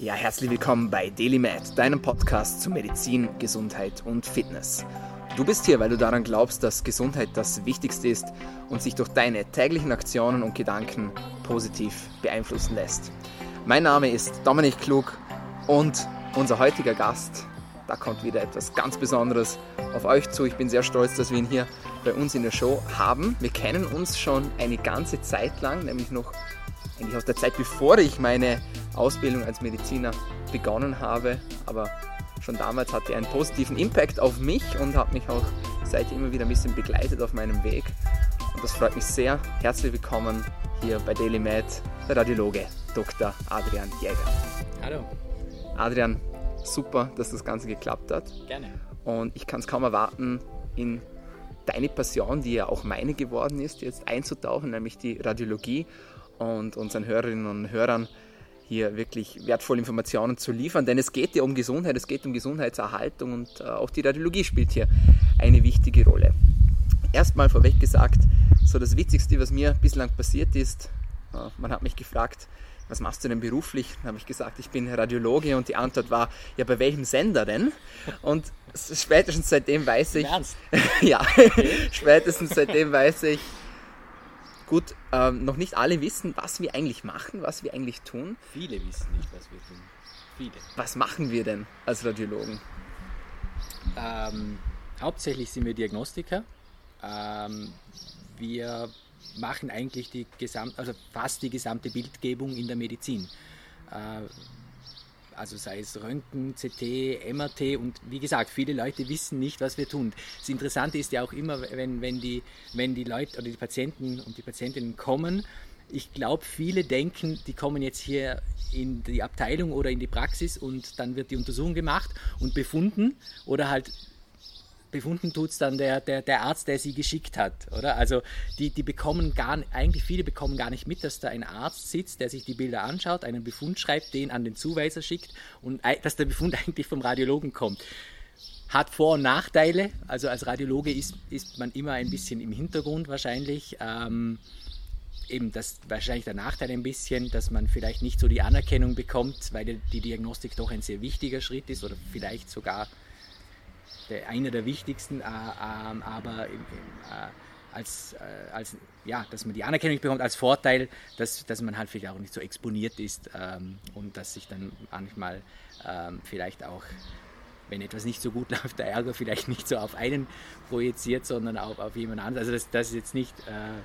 Ja, herzlich willkommen bei DailyMed, deinem Podcast zu Medizin, Gesundheit und Fitness. Du bist hier, weil du daran glaubst, dass Gesundheit das Wichtigste ist und sich durch deine täglichen Aktionen und Gedanken positiv beeinflussen lässt. Mein Name ist Dominik Klug und unser heutiger Gast, da kommt wieder etwas ganz Besonderes auf euch zu. Ich bin sehr stolz, dass wir ihn hier bei uns in der Show haben. Wir kennen uns schon eine ganze Zeit lang, nämlich noch eigentlich aus der Zeit, bevor ich meine Ausbildung als Mediziner begonnen habe. Aber schon damals hatte er einen positiven Impact auf mich und hat mich auch seitdem immer wieder ein bisschen begleitet auf meinem Weg. Und das freut mich sehr. Herzlich willkommen hier bei Daily Med, der Radiologe Dr. Adrian Jäger. Hallo. Adrian, super, dass das Ganze geklappt hat. Gerne. Und ich kann es kaum erwarten, in deine Passion, die ja auch meine geworden ist, jetzt einzutauchen, nämlich die Radiologie und unseren Hörerinnen und Hörern hier wirklich wertvolle Informationen zu liefern, denn es geht ja um Gesundheit, es geht um Gesundheitserhaltung und äh, auch die Radiologie spielt hier eine wichtige Rolle. Erstmal vorweg gesagt, so das Witzigste, was mir bislang passiert ist, äh, man hat mich gefragt, was machst du denn beruflich? Dann habe ich gesagt, ich bin Radiologe und die Antwort war, ja, bei welchem Sender denn? Und spätestens seitdem weiß ich, ja, spätestens seitdem weiß ich, Gut, ähm, noch nicht alle wissen, was wir eigentlich machen, was wir eigentlich tun. Viele wissen nicht, was wir tun. Viele. Was machen wir denn als Radiologen? Ähm, hauptsächlich sind wir Diagnostiker. Ähm, wir machen eigentlich die gesamt, also fast die gesamte Bildgebung in der Medizin. Äh, also sei es Röntgen, CT, MRT und wie gesagt, viele Leute wissen nicht, was wir tun. Das Interessante ist ja auch immer, wenn, wenn, die, wenn die Leute oder die Patienten und die Patientinnen kommen, ich glaube, viele denken, die kommen jetzt hier in die Abteilung oder in die Praxis und dann wird die Untersuchung gemacht und befunden oder halt befunden tut es dann der, der, der Arzt, der sie geschickt hat, oder? Also die, die bekommen gar, eigentlich viele bekommen gar nicht mit, dass da ein Arzt sitzt, der sich die Bilder anschaut, einen Befund schreibt, den an den Zuweiser schickt und dass der Befund eigentlich vom Radiologen kommt. Hat Vor- und Nachteile, also als Radiologe ist, ist man immer ein bisschen im Hintergrund wahrscheinlich. Ähm, eben das wahrscheinlich der Nachteil ein bisschen, dass man vielleicht nicht so die Anerkennung bekommt, weil die Diagnostik doch ein sehr wichtiger Schritt ist oder vielleicht sogar der, einer der wichtigsten, äh, äh, aber im, im, äh, als, äh, als, ja, dass man die Anerkennung bekommt als Vorteil, dass, dass man halt vielleicht auch nicht so exponiert ist ähm, und dass sich dann manchmal ähm, vielleicht auch, wenn etwas nicht so gut läuft, der Ärger vielleicht nicht so auf einen projiziert, sondern auch auf jemand anderen. Also das, das ist jetzt nicht... Äh,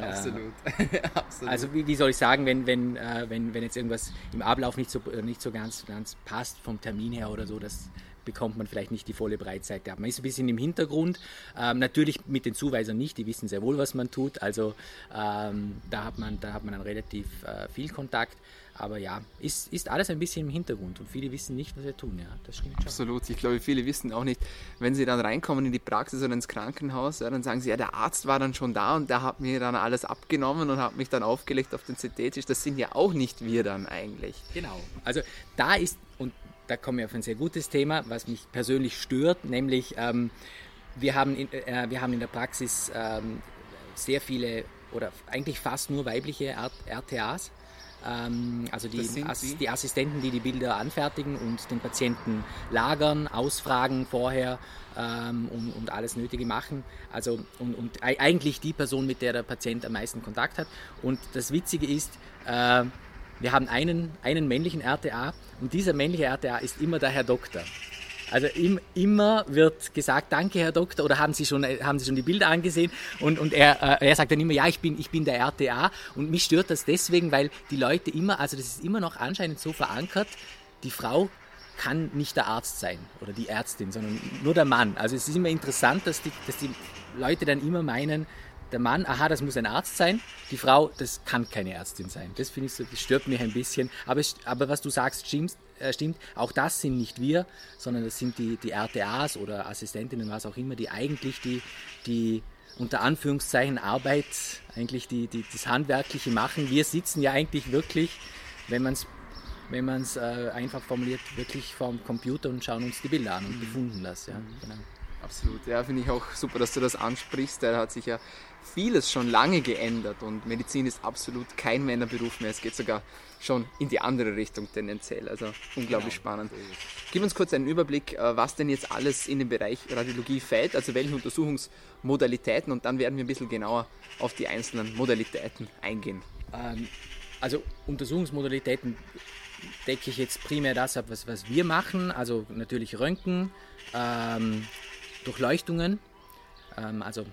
Absolut. Absolut. Also wie, wie, soll ich sagen, wenn, wenn, äh, wenn, wenn jetzt irgendwas im Ablauf nicht so, nicht so ganz, ganz passt vom Termin her oder so, das, bekommt man vielleicht nicht die volle Breitseite ab. Man ist ein bisschen im Hintergrund, ähm, natürlich mit den Zuweisern nicht, die wissen sehr wohl, was man tut, also ähm, da, hat man, da hat man dann relativ äh, viel Kontakt. Aber ja, ist, ist alles ein bisschen im Hintergrund und viele wissen nicht, was wir tun. Ja, das stimmt schon. Absolut. Ich glaube, viele wissen auch nicht, wenn sie dann reinkommen in die Praxis oder ins Krankenhaus, ja, dann sagen sie, ja, der Arzt war dann schon da und der hat mir dann alles abgenommen und hat mich dann aufgelegt auf den CT-Tisch. Das sind ja auch nicht wir dann eigentlich. Genau. Also da ist, und da kommen wir auf ein sehr gutes Thema, was mich persönlich stört, nämlich ähm, wir, haben in, äh, wir haben in der Praxis ähm, sehr viele oder eigentlich fast nur weibliche RTAs. Ähm, also die, As die, Assistenten, die die Bilder anfertigen und den Patienten lagern, ausfragen vorher ähm, und, und, alles Nötige machen. Also und, und, eigentlich die Person, mit der der Patient am meisten Kontakt hat. Und das Witzige ist, äh, wir haben einen, einen männlichen RTA und dieser männliche RTA ist immer der Herr Doktor. Also im, immer wird gesagt, danke Herr Doktor, oder haben Sie schon, haben Sie schon die Bilder angesehen? Und, und er, äh, er sagt dann immer, ja, ich bin, ich bin der RTA. Und mich stört das deswegen, weil die Leute immer, also das ist immer noch anscheinend so verankert, die Frau kann nicht der Arzt sein oder die Ärztin, sondern nur der Mann. Also es ist immer interessant, dass die, dass die Leute dann immer meinen, der Mann, aha, das muss ein Arzt sein, die Frau, das kann keine Ärztin sein. Das finde ich so, das stört mich ein bisschen. Aber, aber was du sagst, stimmt, äh, stimmt, auch das sind nicht wir, sondern das sind die, die RTAs oder Assistentinnen, was auch immer, die eigentlich die, die unter Anführungszeichen Arbeit, eigentlich die, die, das Handwerkliche machen. Wir sitzen ja eigentlich wirklich, wenn man es wenn man es äh, einfach formuliert, wirklich vorm Computer und schauen uns die Bilder an und mhm. befunden das. Ja, genau. Absolut, ja, finde ich auch super, dass du das ansprichst. Er hat sich ja vieles schon lange geändert und Medizin ist absolut kein Männerberuf mehr. Es geht sogar schon in die andere Richtung tendenziell. Also unglaublich genau. spannend. Gib uns kurz einen Überblick, äh, was denn jetzt alles in den Bereich Radiologie fällt, also welche Untersuchungsmodalitäten und dann werden wir ein bisschen genauer auf die einzelnen Modalitäten eingehen. Ähm, also Untersuchungsmodalitäten decke ich jetzt primär das ab, was, was wir machen, also natürlich Röntgen, ähm, Durchleuchtungen, ähm, also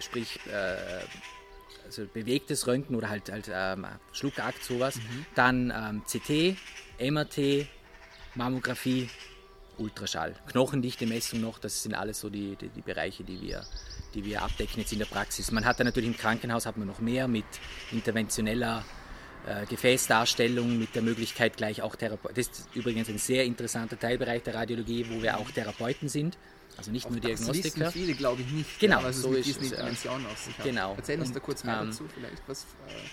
sprich äh, also bewegtes Röntgen oder halt, halt ähm, Schluckakt, sowas. Mhm. Dann ähm, CT, MRT, Mammographie, Ultraschall. Knochendichte-Messung noch, das sind alles so die, die, die, Bereiche, die wir, die wir abdecken jetzt in der Praxis. Man hat dann natürlich im Krankenhaus hat man noch mehr mit interventioneller äh, Gefäßdarstellung, mit der Möglichkeit gleich auch Therapeuten. Das ist übrigens ein sehr interessanter Teilbereich der Radiologie, wo wir auch Therapeuten sind. Also nicht Auf nur Diagnostiker. Das viele, glaube ich, nicht. Genau, ja, so ist es. Intervention aus sich Genau. Erzähl uns da kurz mehr ähm, dazu vielleicht. Was äh,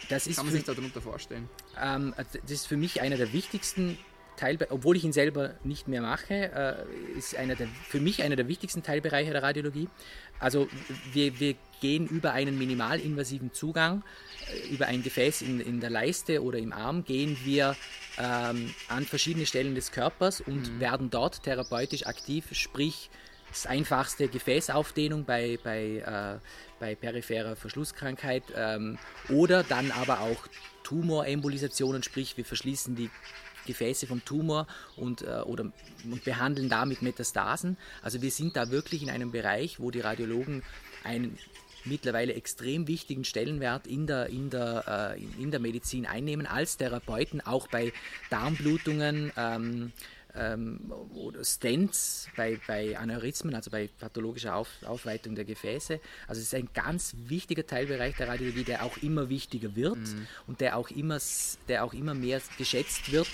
das kann man sich darunter vorstellen? Ähm, also das ist für mich einer der wichtigsten Teilbereiche, obwohl ich ihn selber nicht mehr mache, äh, ist einer der, für mich einer der wichtigsten Teilbereiche der Radiologie. Also wir, wir gehen über einen minimalinvasiven Zugang, äh, über ein Gefäß in, in der Leiste oder im Arm, gehen wir ähm, an verschiedene Stellen des Körpers und mhm. werden dort therapeutisch aktiv, sprich das einfachste Gefäßaufdehnung bei, bei, äh, bei peripherer Verschlusskrankheit ähm, oder dann aber auch Tumorembolisationen, sprich wir verschließen die Gefäße vom Tumor und, äh, oder, und behandeln damit Metastasen. Also wir sind da wirklich in einem Bereich, wo die Radiologen einen mittlerweile extrem wichtigen Stellenwert in der, in der, äh, in der Medizin einnehmen, als Therapeuten, auch bei Darmblutungen. Ähm, ähm, oder Stents bei, bei Aneurysmen, also bei pathologischer Auf, Aufweitung der Gefäße. Also es ist ein ganz wichtiger Teilbereich der Radiologie, der auch immer wichtiger wird mhm. und der auch, immer, der auch immer mehr geschätzt wird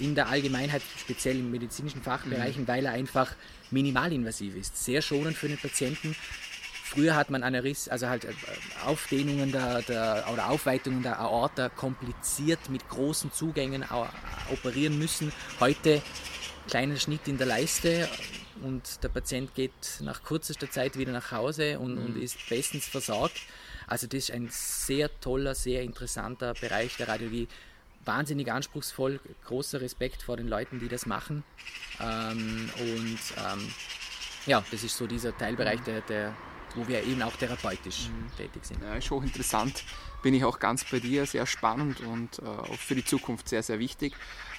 in der Allgemeinheit, speziell in medizinischen Fachbereichen, mhm. weil er einfach minimalinvasiv ist, sehr schonend für den Patienten Früher hat man Aneurys, also halt äh, Aufdehnungen der, der, oder Aufweitungen der Aorta kompliziert mit großen Zugängen operieren müssen. Heute kleiner Schnitt in der Leiste und der Patient geht nach kürzester Zeit wieder nach Hause und, mhm. und ist bestens versorgt. Also das ist ein sehr toller, sehr interessanter Bereich der Radiologie. Wahnsinnig anspruchsvoll, großer Respekt vor den Leuten, die das machen. Ähm, und ähm, ja, das ist so dieser Teilbereich der, der wo wir eben auch therapeutisch mhm. tätig sind. Ja, ist hochinteressant. Bin ich auch ganz bei dir, sehr spannend und äh, auch für die Zukunft sehr, sehr wichtig.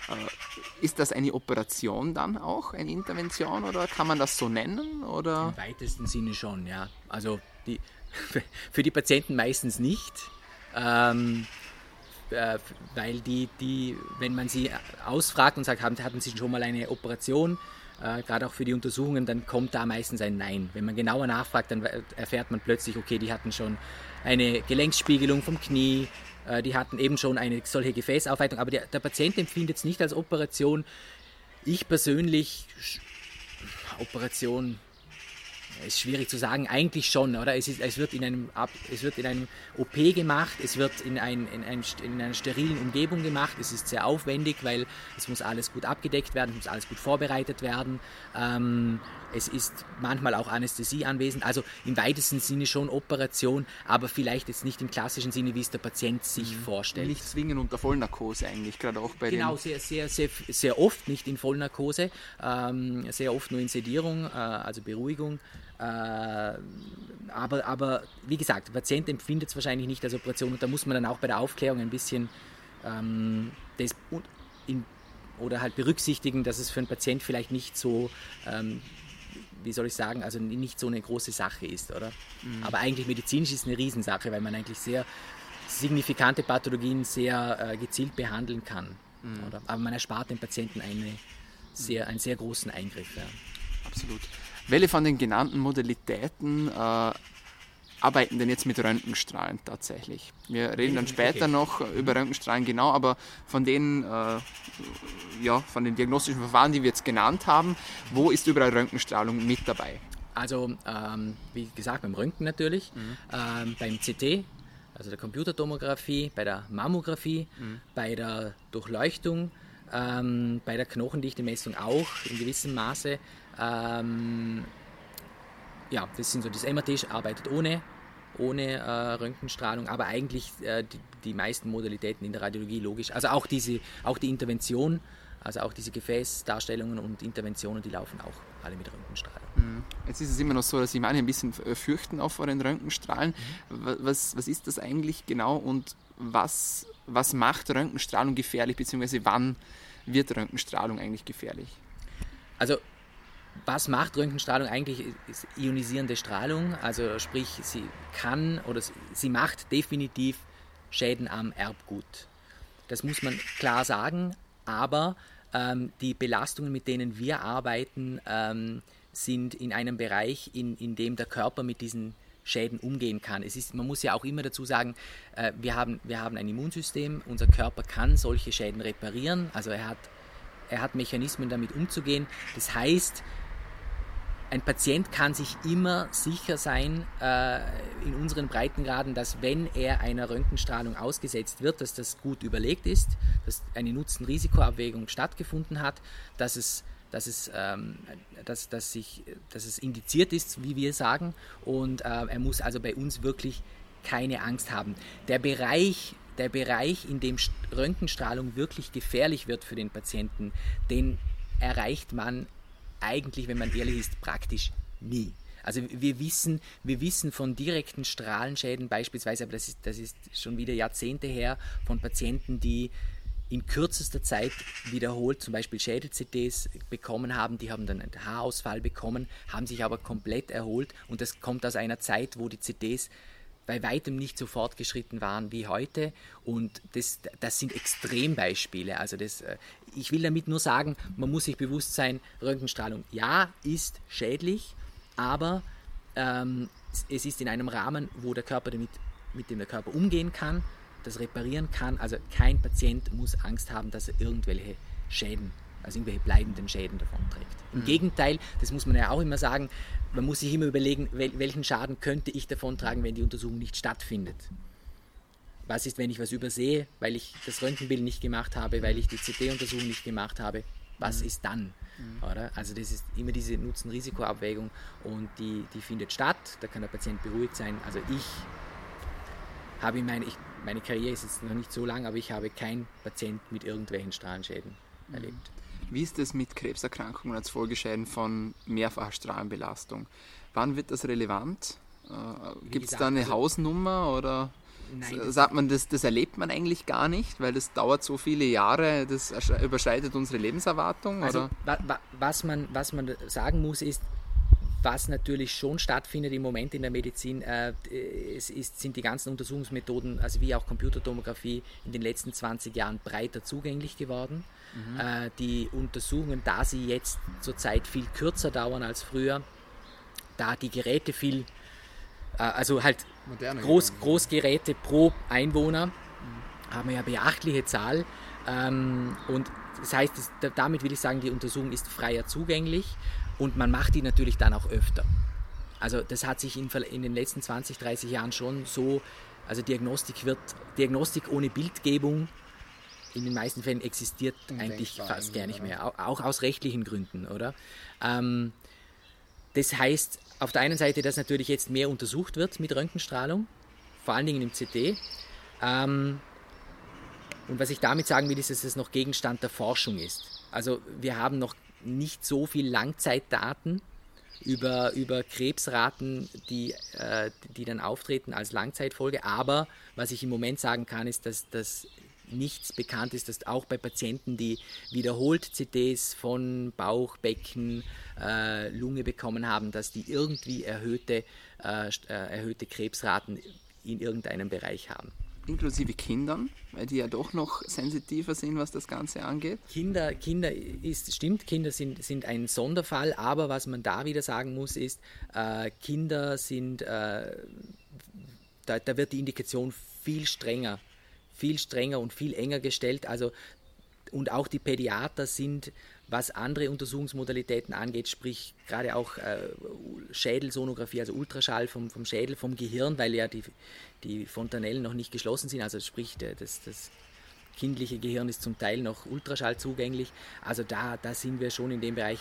Äh, ist das eine Operation dann auch, eine Intervention oder kann man das so nennen? Oder? Im weitesten Sinne schon, ja. Also die, für die Patienten meistens nicht. Ähm, äh, weil die, die, wenn man sie ausfragt und sagt, haben, hatten sie schon mal eine Operation, äh, gerade auch für die Untersuchungen, dann kommt da meistens ein Nein. Wenn man genauer nachfragt, dann erfährt man plötzlich, okay, die hatten schon eine Gelenksspiegelung vom Knie, äh, die hatten eben schon eine solche Gefäßaufweitung, aber der, der Patient empfindet es nicht als Operation. Ich persönlich, Operation, ist schwierig zu sagen, eigentlich schon, oder? Es, ist, es, wird, in einem, es wird in einem OP gemacht, es wird in, ein, in, ein, in einer sterilen Umgebung gemacht, es ist sehr aufwendig, weil es muss alles gut abgedeckt werden, es muss alles gut vorbereitet werden. Ähm, es ist manchmal auch Anästhesie anwesend, also im weitesten Sinne schon Operation, aber vielleicht jetzt nicht im klassischen Sinne, wie es der Patient sich mhm. vorstellt. Nicht zwingend unter Vollnarkose eigentlich, gerade auch bei Genau, sehr, sehr, sehr, sehr oft nicht in Vollnarkose, ähm, sehr oft nur in Sedierung, äh, also Beruhigung. Äh, aber, aber wie gesagt, der Patient empfindet es wahrscheinlich nicht als Operation und da muss man dann auch bei der Aufklärung ein bisschen ähm, das in, oder halt berücksichtigen, dass es für einen Patient vielleicht nicht so ähm, wie soll ich sagen, also nicht so eine große Sache ist, oder? Mhm. Aber eigentlich medizinisch ist es eine Riesensache, weil man eigentlich sehr signifikante Pathologien sehr äh, gezielt behandeln kann. Mhm. Oder? Aber man erspart dem Patienten eine sehr, einen sehr großen Eingriff. Ja. Absolut. Welche von den genannten Modalitäten äh, arbeiten denn jetzt mit Röntgenstrahlen tatsächlich? Wir reden dann später okay. noch über Röntgenstrahlen genau, aber von den, äh, ja, von den diagnostischen Verfahren, die wir jetzt genannt haben, wo ist überall Röntgenstrahlung mit dabei? Also, ähm, wie gesagt, beim Röntgen natürlich, mhm. ähm, beim CT, also der Computertomographie, bei der Mammographie, mhm. bei der Durchleuchtung, ähm, bei der Knochendichte-Messung auch in gewissem Maße. Ähm, ja, das sind so, das MRT arbeitet ohne ohne äh, Röntgenstrahlung, aber eigentlich äh, die, die, meisten Modalitäten in der Radiologie logisch. Also auch diese, auch die Intervention, also auch diese Gefäßdarstellungen und Interventionen, die laufen auch alle mit Röntgenstrahlung. Mhm. Jetzt ist es immer noch so, dass sich manche ein bisschen fürchten auch vor den Röntgenstrahlen. Mhm. Was, was ist das eigentlich genau und was, was macht Röntgenstrahlung gefährlich, beziehungsweise wann wird Röntgenstrahlung eigentlich gefährlich? Also was macht Röntgenstrahlung eigentlich? Ist ionisierende Strahlung, also sprich, sie kann oder sie macht definitiv Schäden am Erbgut. Das muss man klar sagen, aber ähm, die Belastungen, mit denen wir arbeiten, ähm, sind in einem Bereich, in, in dem der Körper mit diesen Schäden umgehen kann. Es ist, man muss ja auch immer dazu sagen, äh, wir, haben, wir haben ein Immunsystem, unser Körper kann solche Schäden reparieren, also er hat, er hat Mechanismen damit umzugehen. Das heißt, ein Patient kann sich immer sicher sein äh, in unseren Breitengraden, dass wenn er einer Röntgenstrahlung ausgesetzt wird, dass das gut überlegt ist, dass eine Nutzen-Risikoabwägung stattgefunden hat, dass es, dass, es, ähm, dass, dass, sich, dass es indiziert ist, wie wir sagen, und äh, er muss also bei uns wirklich keine Angst haben. Der Bereich, der Bereich, in dem Röntgenstrahlung wirklich gefährlich wird für den Patienten, den erreicht man eigentlich, wenn man ehrlich ist, praktisch nie. Also wir wissen, wir wissen von direkten Strahlenschäden beispielsweise, aber das ist, das ist schon wieder Jahrzehnte her, von Patienten, die in kürzester Zeit wiederholt zum Beispiel Schädel-CTs bekommen haben, die haben dann einen Haarausfall bekommen, haben sich aber komplett erholt und das kommt aus einer Zeit, wo die CTs bei weitem nicht so fortgeschritten waren wie heute. Und das, das sind Extrembeispiele. Also das, äh, ich will damit nur sagen, man muss sich bewusst sein, Röntgenstrahlung, ja, ist schädlich, aber ähm, es ist in einem Rahmen, wo der Körper damit, mit dem der Körper umgehen kann, das reparieren kann. Also kein Patient muss Angst haben, dass er irgendwelche Schäden also irgendwelche bleibenden Schäden davon trägt. Im mhm. Gegenteil, das muss man ja auch immer sagen, man muss sich immer überlegen, welchen Schaden könnte ich davon tragen, wenn die Untersuchung nicht stattfindet. Was ist, wenn ich was übersehe, weil ich das Röntgenbild nicht gemacht habe, weil ich die CT-Untersuchung nicht gemacht habe? Was mhm. ist dann? Mhm. Oder? Also das ist immer diese Nutzen-Risiko-Abwägung und die, die findet statt. Da kann der Patient beruhigt sein. Also ich habe in meine, ich, meine Karriere ist jetzt noch nicht so lang, aber ich habe keinen Patient mit irgendwelchen Strahlenschäden mhm. erlebt. Wie ist es mit Krebserkrankungen als Folgeschäden von mehrfacher Strahlenbelastung? Wann wird das relevant? Äh, Gibt es da eine also, Hausnummer oder Nein, sagt man, das, das erlebt man eigentlich gar nicht, weil das dauert so viele Jahre, das überschreitet unsere Lebenserwartung? Also, wa, wa, was, man, was man sagen muss, ist, was natürlich schon stattfindet im Moment in der Medizin, äh, es ist, sind die ganzen Untersuchungsmethoden, also wie auch Computertomographie, in den letzten 20 Jahren breiter zugänglich geworden. Mhm. Äh, die Untersuchungen, da sie jetzt zurzeit viel kürzer dauern als früher, da die Geräte viel, äh, also halt Groß, Großgeräte pro Einwohner, mhm. haben wir ja beachtliche Zahl. Ähm, und das heißt, damit will ich sagen, die Untersuchung ist freier zugänglich und man macht die natürlich dann auch öfter. Also das hat sich in, in den letzten 20, 30 Jahren schon so, also Diagnostik wird, Diagnostik ohne Bildgebung in den meisten Fällen existiert eigentlich fast gar nicht mehr, auch aus rechtlichen Gründen, oder? Ähm, das heißt auf der einen Seite, dass natürlich jetzt mehr untersucht wird mit Röntgenstrahlung, vor allen Dingen im CT. Ähm, und was ich damit sagen will, ist, dass es noch Gegenstand der Forschung ist. Also wir haben noch nicht so viel Langzeitdaten über, über Krebsraten, die, äh, die dann auftreten als Langzeitfolge. Aber was ich im Moment sagen kann, ist, dass, dass nichts bekannt ist, dass auch bei Patienten, die wiederholt CTs von Bauch, Becken, äh, Lunge bekommen haben, dass die irgendwie erhöhte, äh, äh erhöhte Krebsraten in irgendeinem Bereich haben inklusive Kindern, weil die ja doch noch sensitiver sind, was das Ganze angeht? Kinder, Kinder ist, stimmt, Kinder sind, sind ein Sonderfall, aber was man da wieder sagen muss, ist, äh, Kinder sind, äh, da, da wird die Indikation viel strenger, viel strenger und viel enger gestellt. Also und auch die Pädiater sind, was andere Untersuchungsmodalitäten angeht, sprich gerade auch äh, Schädelsonographie, also Ultraschall vom, vom Schädel, vom Gehirn, weil ja die, die Fontanellen noch nicht geschlossen sind, also sprich das, das kindliche Gehirn ist zum Teil noch Ultraschall zugänglich. Also da, da sind wir schon in dem Bereich,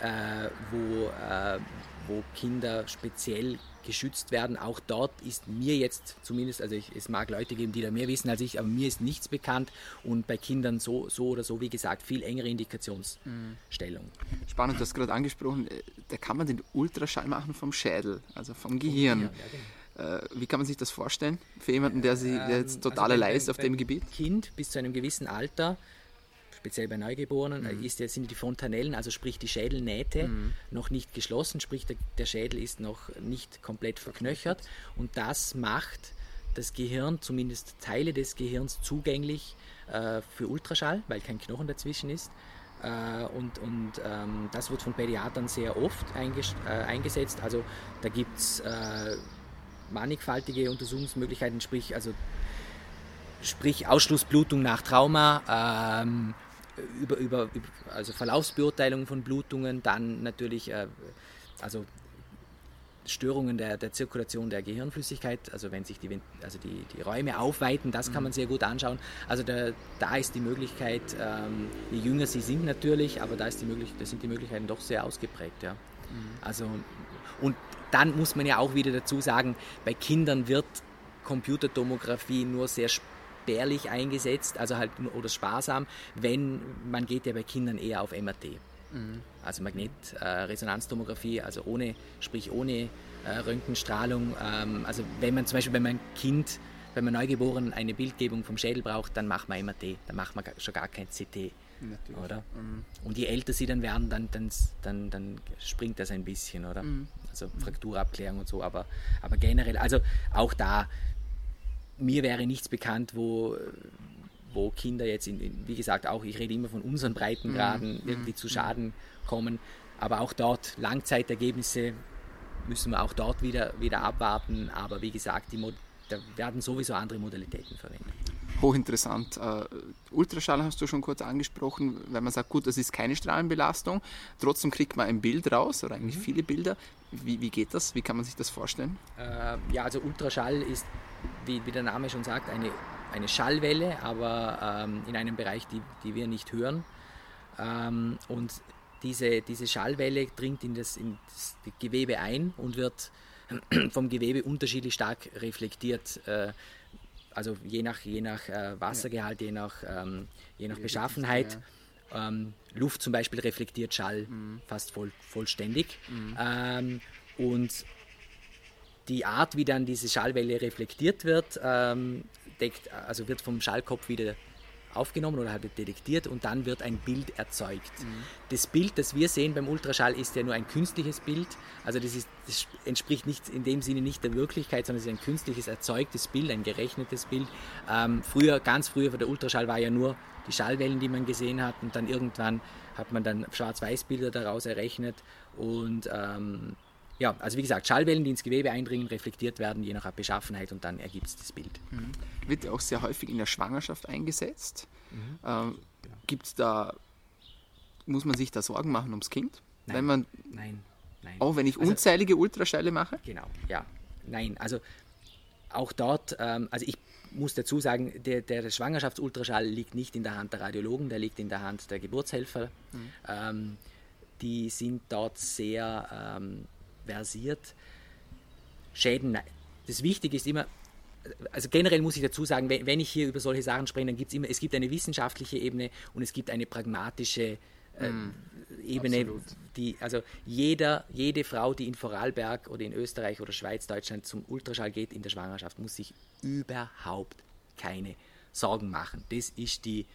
äh, wo, äh, wo Kinder speziell geschützt werden. Auch dort ist mir jetzt zumindest, also ich, es mag Leute geben, die da mehr wissen als ich, aber mir ist nichts bekannt und bei Kindern so, so oder so, wie gesagt, viel engere Indikationsstellung. Mhm. Spannend, du hast gerade angesprochen, äh, da kann man den Ultraschall machen vom Schädel, also vom Gehirn. Ja, genau. Äh, wie kann man sich das vorstellen für jemanden, der, sie, der jetzt ähm, total also allein ist auf dem Gebiet? Kind bis zu einem gewissen Alter speziell bei Neugeborenen, mhm. ist, sind die Fontanellen, also sprich die Schädelnähte, mhm. noch nicht geschlossen, sprich der, der, Schädel ist noch nicht komplett verknöchert und das macht das Gehirn, zumindest Teile des Gehirns, zugänglich äh, für Ultraschall, weil kein Knochen dazwischen ist. Äh, und, und ähm, das wird von Pädiatern sehr oft äh, eingesetzt. Also da gibt es äh, mannigfaltige Untersuchungsmöglichkeiten, sprich, also sprich Ausschlussblutung nach Trauma, ähm, über, über, also Verlaufsbeurteilung von Blutungen, dann natürlich äh, also Störungen der, der Zirkulation der Gehirnflüssigkeit, also wenn sich die, also die, die Räume aufweiten, das kann man mhm. sehr gut anschauen. Also da, da ist die Möglichkeit, ähm, je jünger sie sind natürlich, aber da, ist die möglich, da sind die Möglichkeiten doch sehr ausgeprägt. Ja. Mhm. Also, und dann muss man ja auch wieder dazu sagen, bei Kindern wird Computertomographie nur sehr spärlich eingesetzt, also halt oder sparsam, wenn man geht ja bei Kindern eher auf MRT. Mhm. Also Magnetresonanztomographie, äh, also ohne, sprich ohne äh, Röntgenstrahlung. Ähm, also wenn man zum Beispiel, wenn man Kind, wenn man neugeboren eine Bildgebung vom Schädel braucht, dann macht man MRT, dann macht man schon gar kein CT. Natürlich. Oder? Mhm. Und je älter sie dann werden, dann, dann, dann, dann springt das ein bisschen, oder? Mhm. Also Frakturabklärung und so, aber, aber generell, also auch da mir wäre nichts bekannt, wo, wo Kinder jetzt, in, wie gesagt, auch ich rede immer von unseren Breitengraden, mhm. irgendwie zu mhm. Schaden kommen. Aber auch dort Langzeitergebnisse müssen wir auch dort wieder, wieder abwarten. Aber wie gesagt, die, da werden sowieso andere Modalitäten verwendet. Hochinteressant. Uh, Ultraschall hast du schon kurz angesprochen, weil man sagt, gut, das ist keine Strahlenbelastung. Trotzdem kriegt man ein Bild raus oder eigentlich mhm. viele Bilder. Wie, wie geht das? Wie kann man sich das vorstellen? Uh, ja, also Ultraschall ist wie, wie der Name schon sagt, eine, eine Schallwelle, aber ähm, in einem Bereich, die, die wir nicht hören. Ähm, und diese, diese Schallwelle dringt in das, in das Gewebe ein und wird vom Gewebe unterschiedlich stark reflektiert. Also je nach, je nach äh, Wassergehalt, je nach, ähm, je nach Beschaffenheit. Ähm, Luft zum Beispiel reflektiert Schall mhm. fast voll, vollständig. Mhm. Ähm, und die Art, wie dann diese Schallwelle reflektiert wird, ähm, deckt, also wird vom Schallkopf wieder aufgenommen oder halt detektiert und dann wird ein Bild erzeugt. Mhm. Das Bild, das wir sehen beim Ultraschall, ist ja nur ein künstliches Bild. Also das, ist, das entspricht nicht in dem Sinne nicht der Wirklichkeit, sondern es ist ein künstliches erzeugtes Bild, ein gerechnetes Bild. Ähm, früher, ganz früher, der Ultraschall war ja nur die Schallwellen, die man gesehen hat und dann irgendwann hat man dann Schwarz-Weiß-Bilder daraus errechnet und ähm, ja, also wie gesagt, Schallwellen, die ins Gewebe eindringen, reflektiert werden, je nach Beschaffenheit und dann ergibt es das Bild. Mhm. Wird ja auch sehr häufig in der Schwangerschaft eingesetzt. Mhm. Ähm. Gibt es da, muss man sich da Sorgen machen ums Kind? Nein, wenn man, nein, nein. Auch wenn ich also, unzählige Ultraschälle mache? Genau, ja, nein, also auch dort, ähm, also ich muss dazu sagen, der, der Schwangerschaftsultraschall liegt nicht in der Hand der Radiologen, der liegt in der Hand der Geburtshelfer. Mhm. Ähm, die sind dort sehr ähm, versiert. Schäden, das Wichtige ist immer, also generell muss ich dazu sagen, wenn ich hier über solche Sachen spreche, dann gibt es immer, es gibt eine wissenschaftliche Ebene und es gibt eine pragmatische äh, mm, Ebene, absolut. die, also jeder, jede Frau, die in Vorarlberg oder in Österreich oder Schweiz, Deutschland zum Ultraschall geht in der Schwangerschaft, muss sich überhaupt keine Sorgen machen. Das ist die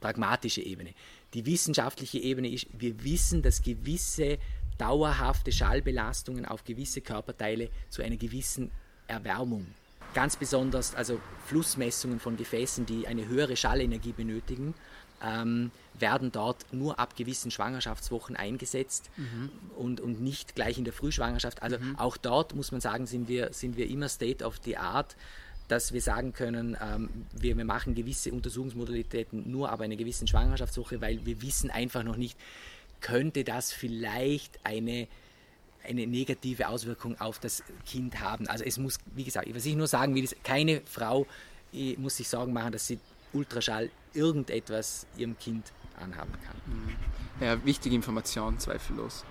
pragmatische Ebene. Die wissenschaftliche Ebene ist, wir wissen, dass gewisse dauerhafte Schallbelastungen auf gewisse Körperteile zu einer gewissen Erwärmung. Ganz besonders also Flussmessungen von Gefäßen, die eine höhere Schallenergie benötigen, ähm, werden dort nur ab gewissen Schwangerschaftswochen eingesetzt mhm. und, und nicht gleich in der Frühschwangerschaft. Also mhm. auch dort muss man sagen, sind wir, sind wir immer State of the Art, dass wir sagen können, ähm, wir, wir machen gewisse Untersuchungsmodalitäten nur ab einer gewissen Schwangerschaftswoche, weil wir wissen einfach noch nicht, könnte das vielleicht eine, eine negative Auswirkung auf das Kind haben. Also es muss, wie gesagt, was ich nur sagen will, ist, keine Frau muss sich Sorgen machen, dass sie Ultraschall irgendetwas ihrem Kind anhaben kann. Mhm. Ja, wichtige Information, zweifellos.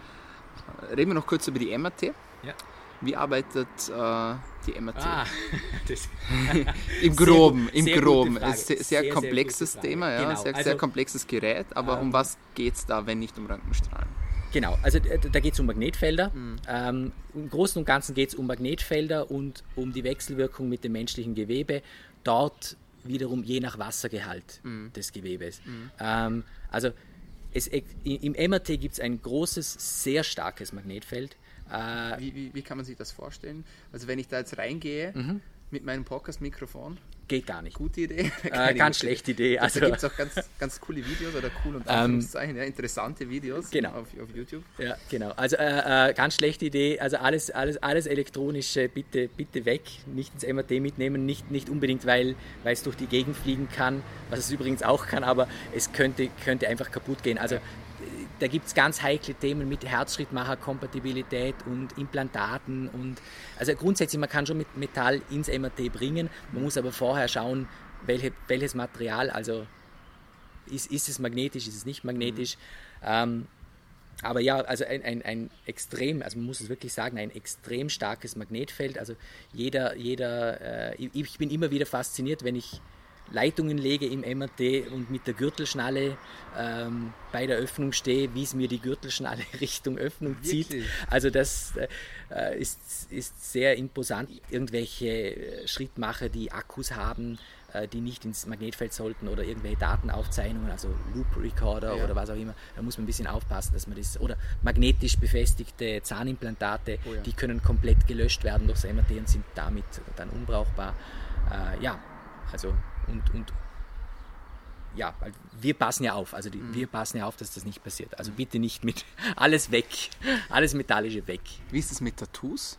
Reden wir noch kurz über die MRT. Ja. Wie arbeitet äh, die MRT? Ah, Im Groben, im sehr Groben. sehr, sehr, sehr komplexes Frage. Thema, ja, Genau, sehr, also, sehr komplexes Gerät, aber um ähm, was geht es da, wenn nicht um Röntgenstrahlen? Genau, also äh, da geht es um Magnetfelder. Mhm. Ähm, Im Großen und Ganzen geht es um Magnetfelder und um die Wechselwirkung mit dem menschlichen Gewebe. Dort wiederum je nach Wassergehalt Mhm. des Gewebes. Ähm, also es, im MRT gibt es ein großes, sehr starkes Magnetfeld. Äh, Wie, wie, wie kann man sich das vorstellen? Also wenn ich da jetzt reingehe Mhm. mit meinem Podcast-Mikrofon, geht gar nicht. gute Idee? Äh, ganz schlechte Idee. Also, Also, da gibt es auch ganz, ganz coole Videos oder cool und Anführungszeichen, ja, interessante Videos Genau. auf, auf YouTube. Ja, genau. Also äh, äh, ganz schlechte Idee. Also alles, alles, alles elektronische bitte, bitte weg. Nicht ins MRT mitnehmen. Nicht, nicht unbedingt, weil, weil es durch die Gegend fliegen kann, was es übrigens auch kann, aber es könnte, könnte einfach kaputt gehen. Also da gibt es ganz heikle Themen mit Herzschrittmacher-Kompatibilität und Implantaten und also grundsätzlich man kann schon mit Metall ins MRT bringen. Man muss aber vorher schauen, welche, welches Material, also ist, ist es magnetisch, ist es nicht magnetisch. Ähm, aber ja, also ein, ein, ein extrem, also man muss es wirklich sagen, ein extrem starkes Magnetfeld. Also jeder, jeder, äh, ich, ich bin immer wieder fasziniert, wenn ich Leitungen lege im MRT und mit der Gürtelschnalle ähm, bei der Öffnung stehe, wie es mir die Gürtelschnalle Richtung Öffnung zieht. Wirklich? Also das äh, ist, ist sehr imposant. Irgendwelche äh, Schrittmacher, die Akkus haben, äh, die nicht ins Magnetfeld sollten oder irgendwelche Datenaufzeichnungen, also Loop Recorder Ja. oder was auch immer, da muss man ein bisschen aufpassen, dass man das, oder magnetisch befestigte Zahnimplantate, Oh ja. die können komplett gelöscht werden durch das MRT und sind damit dann unbrauchbar. Äh, ja, also und, und ja, wir passen ja auf, also die, Mhm. wir passen ja auf, dass das nicht passiert. Also bitte nicht mit alles weg, alles Metallische weg. Wie ist es mit Tattoos?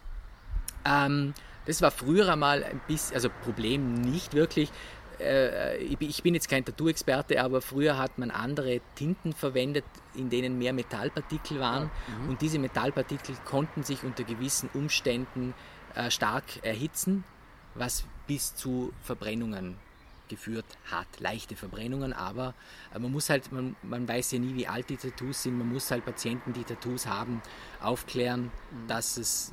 Ähm, das war früher einmal ein bisschen, also Problem nicht wirklich. Äh, ich bin- jetzt kein Tattoo-Experte, aber früher hat man andere Tinten verwendet, in denen mehr Metallpartikel waren. Und diese Metallpartikel konnten sich unter gewissen Umständen äh, stark erhitzen, was bis zu Verbrennungen geführt hat. Leichte Verbrennungen, aber äh, man muss halt, man, man weiß ja nie, wie alt die Tattoos sind. Man muss halt Patienten, die Tattoos haben, aufklären, dass es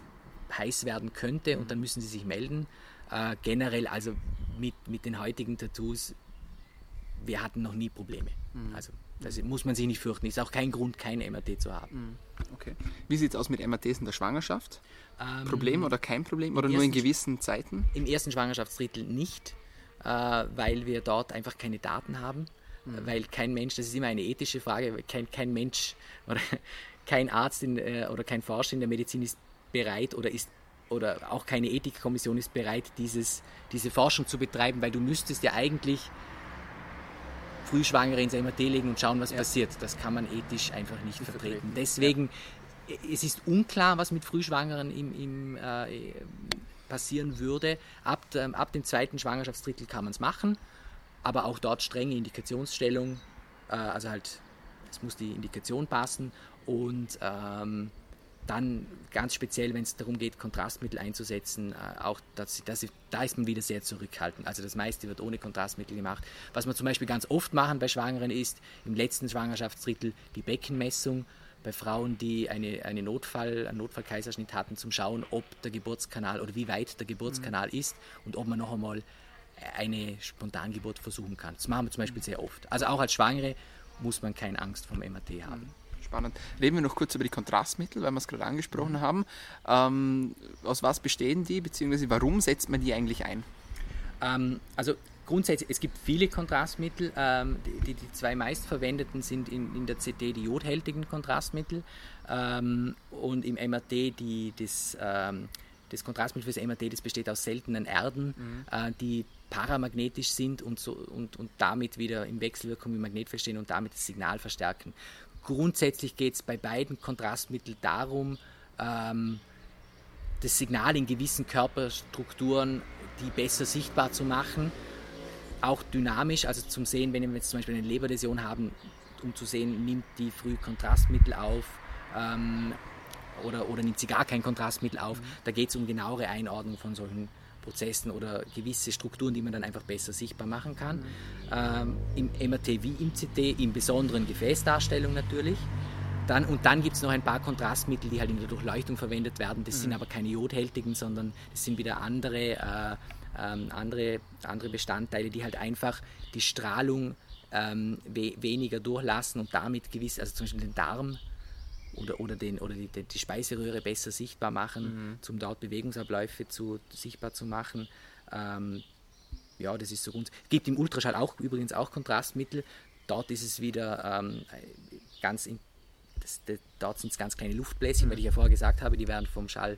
heiß werden könnte und dann müssen sie sich melden. Äh, generell, also mit, mit den heutigen Tattoos, wir hatten noch nie Probleme. Also das muss man sich nicht fürchten. Ist auch kein Grund, kein MRT zu haben. Okay. Wie sieht es aus mit MRTs in der Schwangerschaft? Ähm, Problem oder kein Problem? Oder nur in ersten- gewissen Zeiten? Im ersten Schwangerschaftsdrittel nicht, weil wir dort einfach keine Daten haben, Mhm. weil kein Mensch, das ist immer eine ethische Frage, kein, kein Mensch oder kein Arzt in, äh, oder kein Forscher in der Medizin ist bereit oder ist oder auch keine Ethikkommission ist bereit, dieses, diese Forschung zu betreiben, weil du müsstest ja eigentlich Frühschwangere ins MRT legen und schauen, was Ja. passiert. Das kann man ethisch einfach nicht vertreten. vertreten. Deswegen, es ist unklar, was mit Frühschwangeren im, im, äh, passieren würde. Ab, dem- ab dem zweiten Schwangerschaftsdrittel kann man es machen, aber auch dort strenge Indikationsstellung. Äh, also halt, es muss die Indikation passen und ähm, dann ganz speziell, wenn es darum geht, Kontrastmittel einzusetzen, äh, auch das, das, da ist man wieder sehr zurückhaltend. Also das meiste wird ohne Kontrastmittel gemacht. Was wir zum Beispiel ganz oft machen bei Schwangeren ist im letzten Schwangerschaftsdrittel die Beckenmessung bei Frauen, die eine, eine Notfall, einen Notfallkaiserschnitt hatten, zum Schauen, ob der Geburtskanal oder wie weit der Geburtskanal ist und ob man noch einmal eine Spontangeburt versuchen kann. Das machen wir zum Beispiel sehr oft. Also auch als Schwangere muss man keine Angst vom MRT haben. Spannend. Reden wir noch kurz über die Kontrastmittel, weil wir es gerade angesprochen Mhm. haben. Ähm, aus was bestehen die, beziehungsweise warum setzt man die eigentlich ein? Ähm, also grundsätzlich, es gibt viele Kontrastmittel. Ähm, die, die zwei meistverwendeten sind in, in der CT die jodhältigen Kontrastmittel ähm, und im MRT die, das, ähm, das Kontrastmittel fürs MRT, das besteht aus seltenen Erden, äh, die paramagnetisch sind und, so, und, und damit wieder in Wechselwirkung mit Magnetfeld stehen und damit das Signal verstärken. Grundsätzlich geht es bei beiden Kontrastmitteln darum, ähm, das Signal in gewissen Körperstrukturen, die besser sichtbar zu machen, auch dynamisch, also zum Sehen, wenn wir jetzt zum Beispiel eine Leberläsion haben, um zu sehen, nimmt die früh Kontrastmittel auf ähm, oder, oder nimmt sie gar kein Kontrastmittel auf. Da geht es um genauere Einordnung von solchen Prozessen oder gewisse Strukturen, die man dann einfach besser sichtbar machen kann. Mhm. Ähm, Im MRT wie im CT, im besonderen Gefäßdarstellung natürlich. Dann, und dann gibt es noch ein paar Kontrastmittel, die halt in der Durchleuchtung verwendet werden. Das mhm. sind aber keine jodhältigen, sondern das sind wieder andere, äh, ähm, andere, andere Bestandteile, die halt einfach die Strahlung ähm, we weniger durchlassen und damit gewiss, also zum Beispiel den Darm oder, oder, den, oder die, die Speiseröhre besser sichtbar machen, mhm. um dort Bewegungsabläufe zu, sichtbar zu machen. Ähm, ja, das ist so gut. Es gibt im Ultraschall auch übrigens auch Kontrastmittel. Dort ist es wieder ähm, ganz, in, das, das, dort sind es ganz kleine Luftbläschen, mhm. weil ich ja vorher gesagt habe, die werden vom Schall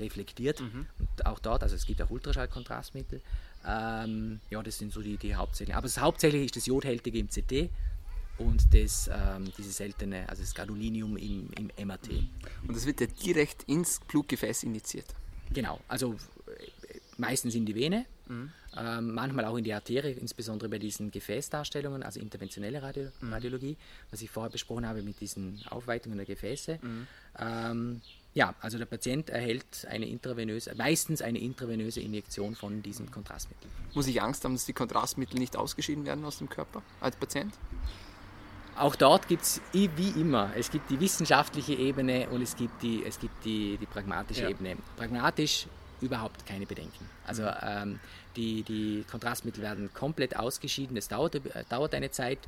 reflektiert. Mhm. Und auch dort, also es gibt auch Ultraschallkontrastmittel. Ähm, ja, das sind so die, die hauptsächlichen. Aber das hauptsächlich ist das Jodhältige im CT und das, ähm, diese seltene, also das Gadolinium im, im MRT. Und das wird ja direkt ins Blutgefäß injiziert. Genau, also äh, meistens in die Vene, mhm. ähm, manchmal auch in die Arterie, insbesondere bei diesen Gefäßdarstellungen, also interventionelle Radio mhm. Radiologie, was ich vorher besprochen habe mit diesen Aufweitungen der Gefäße. Mhm. Ähm, ja, also der Patient erhält eine intravenöse, meistens eine intravenöse Injektion von diesem Kontrastmittel. Muss ich Angst haben, dass die Kontrastmittel nicht ausgeschieden werden aus dem Körper als Patient? Auch dort gibt es wie immer, es gibt die wissenschaftliche Ebene und es gibt die, es gibt die, die pragmatische ja. Ebene. Pragmatisch überhaupt keine Bedenken. Also mhm. ähm, die, die Kontrastmittel werden komplett ausgeschieden, es dauert, äh, dauert eine Zeit.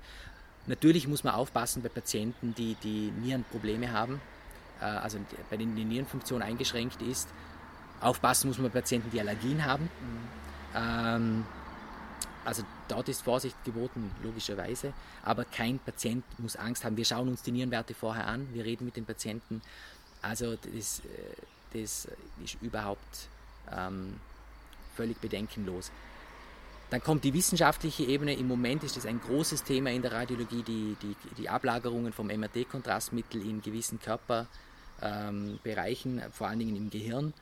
Natürlich muss man aufpassen bei Patienten, die, die Nierenprobleme haben, also bei denen die Nierenfunktion eingeschränkt ist. Aufpassen muss man bei Patienten, die Allergien haben. Mhm. Also dort ist Vorsicht geboten, logischerweise, aber kein Patient muss Angst haben. Wir schauen uns die Nierenwerte vorher an, wir reden mit den Patienten. Also das, äh, das ist überhaupt ähm, völlig bedenkenlos. Dann kommt die wissenschaftliche Ebene. Im Moment ist das ein großes Thema in der Radiologie, die, die, die Ablagerungen vom MRT-Kontrastmittel in gewissen Körperbereichen, ähm, vor allen Dingen im Gehirn.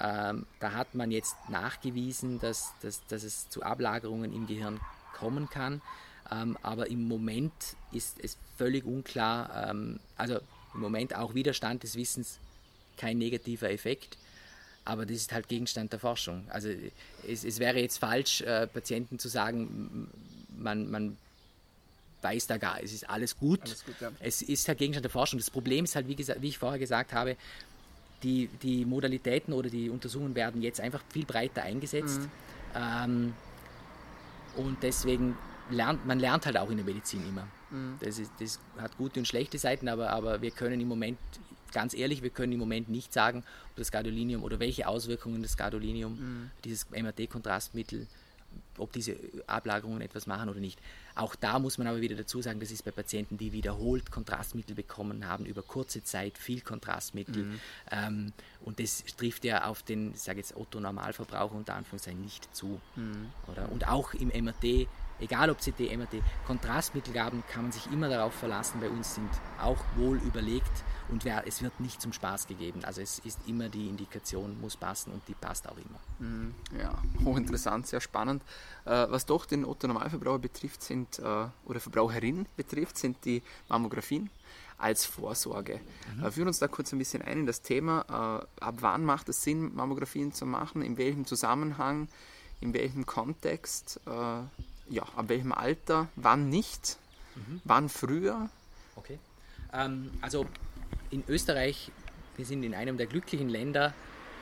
Ähm, da hat man jetzt nachgewiesen, dass, dass, dass es zu Ablagerungen im Gehirn kommen kann. Ähm, aber im Moment ist es völlig unklar, ähm, also im Moment auch Widerstand des Wissens kein negativer Effekt. Aber das ist halt Gegenstand der Forschung. Also es, es wäre jetzt falsch, äh, Patienten zu sagen, man, man weiß da gar, es ist alles gut. Alles gut ja. Es ist halt Gegenstand der Forschung. Das Problem ist halt, wie, gesagt, wie ich vorher gesagt habe, die, die Modalitäten oder die Untersuchungen werden jetzt einfach viel breiter eingesetzt. Mhm. Ähm, und deswegen lernt man lernt halt auch in der Medizin immer. Mhm. Das, ist, das hat gute und schlechte Seiten, aber, aber wir können im Moment, ganz ehrlich, wir können im Moment nicht sagen, ob das Gadolinium oder welche Auswirkungen das Gadolinium, mhm. dieses MRT-Kontrastmittel, ob diese Ablagerungen etwas machen oder nicht. Auch da muss man aber wieder dazu sagen, das ist bei Patienten, die wiederholt Kontrastmittel bekommen haben, über kurze Zeit viel Kontrastmittel. Mhm. Ähm, und das trifft ja auf den, ich sage jetzt Otto Normalverbraucher unter Anführungszeichen nicht zu. Mhm. Oder? Und auch im MRT egal ob CT, MRT, Kontrastmittelgaben kann man sich immer darauf verlassen. Bei uns sind auch wohl überlegt und wer, es wird nicht zum Spaß gegeben. Also es ist immer die Indikation, muss passen und die passt auch immer. Mhm, ja, hochinteressant, sehr spannend. Äh, was doch den Otto-Normalverbraucher betrifft, sind, äh, oder Verbraucherin betrifft, sind die Mammografien als Vorsorge. Mhm. Äh, führen uns da kurz ein bisschen ein in das Thema. ab wann macht es Sinn, Mammografien zu machen? In welchem Zusammenhang? In welchem Kontext? Ja, ab welchem Alter, wann nicht, mhm. wann früher? Okay. Ähm, also in Österreich, wir sind in einem der glücklichen Länder,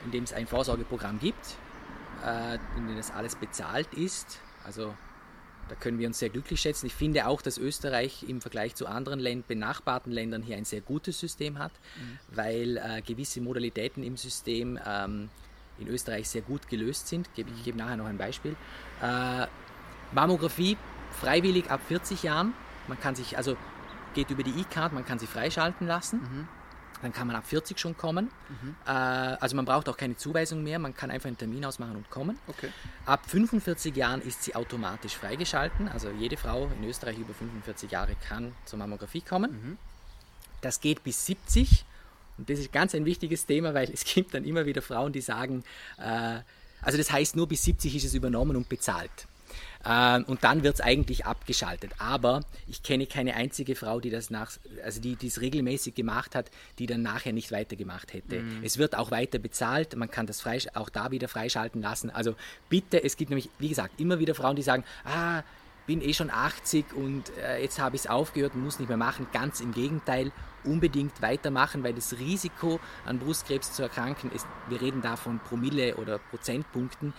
in dem es ein Vorsorgeprogramm gibt, äh, in dem das alles bezahlt ist. Also da können wir uns sehr glücklich schätzen. Ich finde auch, dass Österreich im Vergleich zu anderen Länd benachbarten Ländern hier ein sehr gutes System hat, mhm. weil äh, gewisse Modalitäten im System ähm, in Österreich sehr gut gelöst sind. Ich gebe nachher noch ein Beispiel. Äh, Mammographie freiwillig ab 40 Jahren. Man kann sich, also geht über die E-Card, man kann sie freischalten lassen. Mhm. Dann kann man ab 40 schon kommen. Mhm. Äh, also man braucht auch keine Zuweisung mehr, man kann einfach einen Termin ausmachen und kommen. Okay. Ab 45 Jahren ist sie automatisch freigeschalten. Also jede Frau in Österreich über 45 Jahre kann zur Mammographie kommen. Mhm. Das geht bis 70. Und das ist ganz ein wichtiges Thema, weil es gibt dann immer wieder Frauen, die sagen, äh, also das heißt nur bis 70 ist es übernommen und bezahlt. Ähm, und dann wird es eigentlich abgeschaltet. Aber ich kenne keine einzige Frau, die das nach, also die es regelmäßig gemacht hat, die dann nachher nicht weitergemacht hätte. Mhm. Es wird auch weiter bezahlt, man kann das frei, auch da wieder freischalten lassen. Also bitte, es gibt nämlich, wie gesagt, immer wieder Frauen, die sagen, ah, bin eh schon 80 und äh, jetzt habe ich es aufgehört und muss nicht mehr machen. Ganz im Gegenteil, unbedingt weitermachen, weil das Risiko an Brustkrebs zu erkranken ist, wir reden da von Promille oder Prozentpunkten,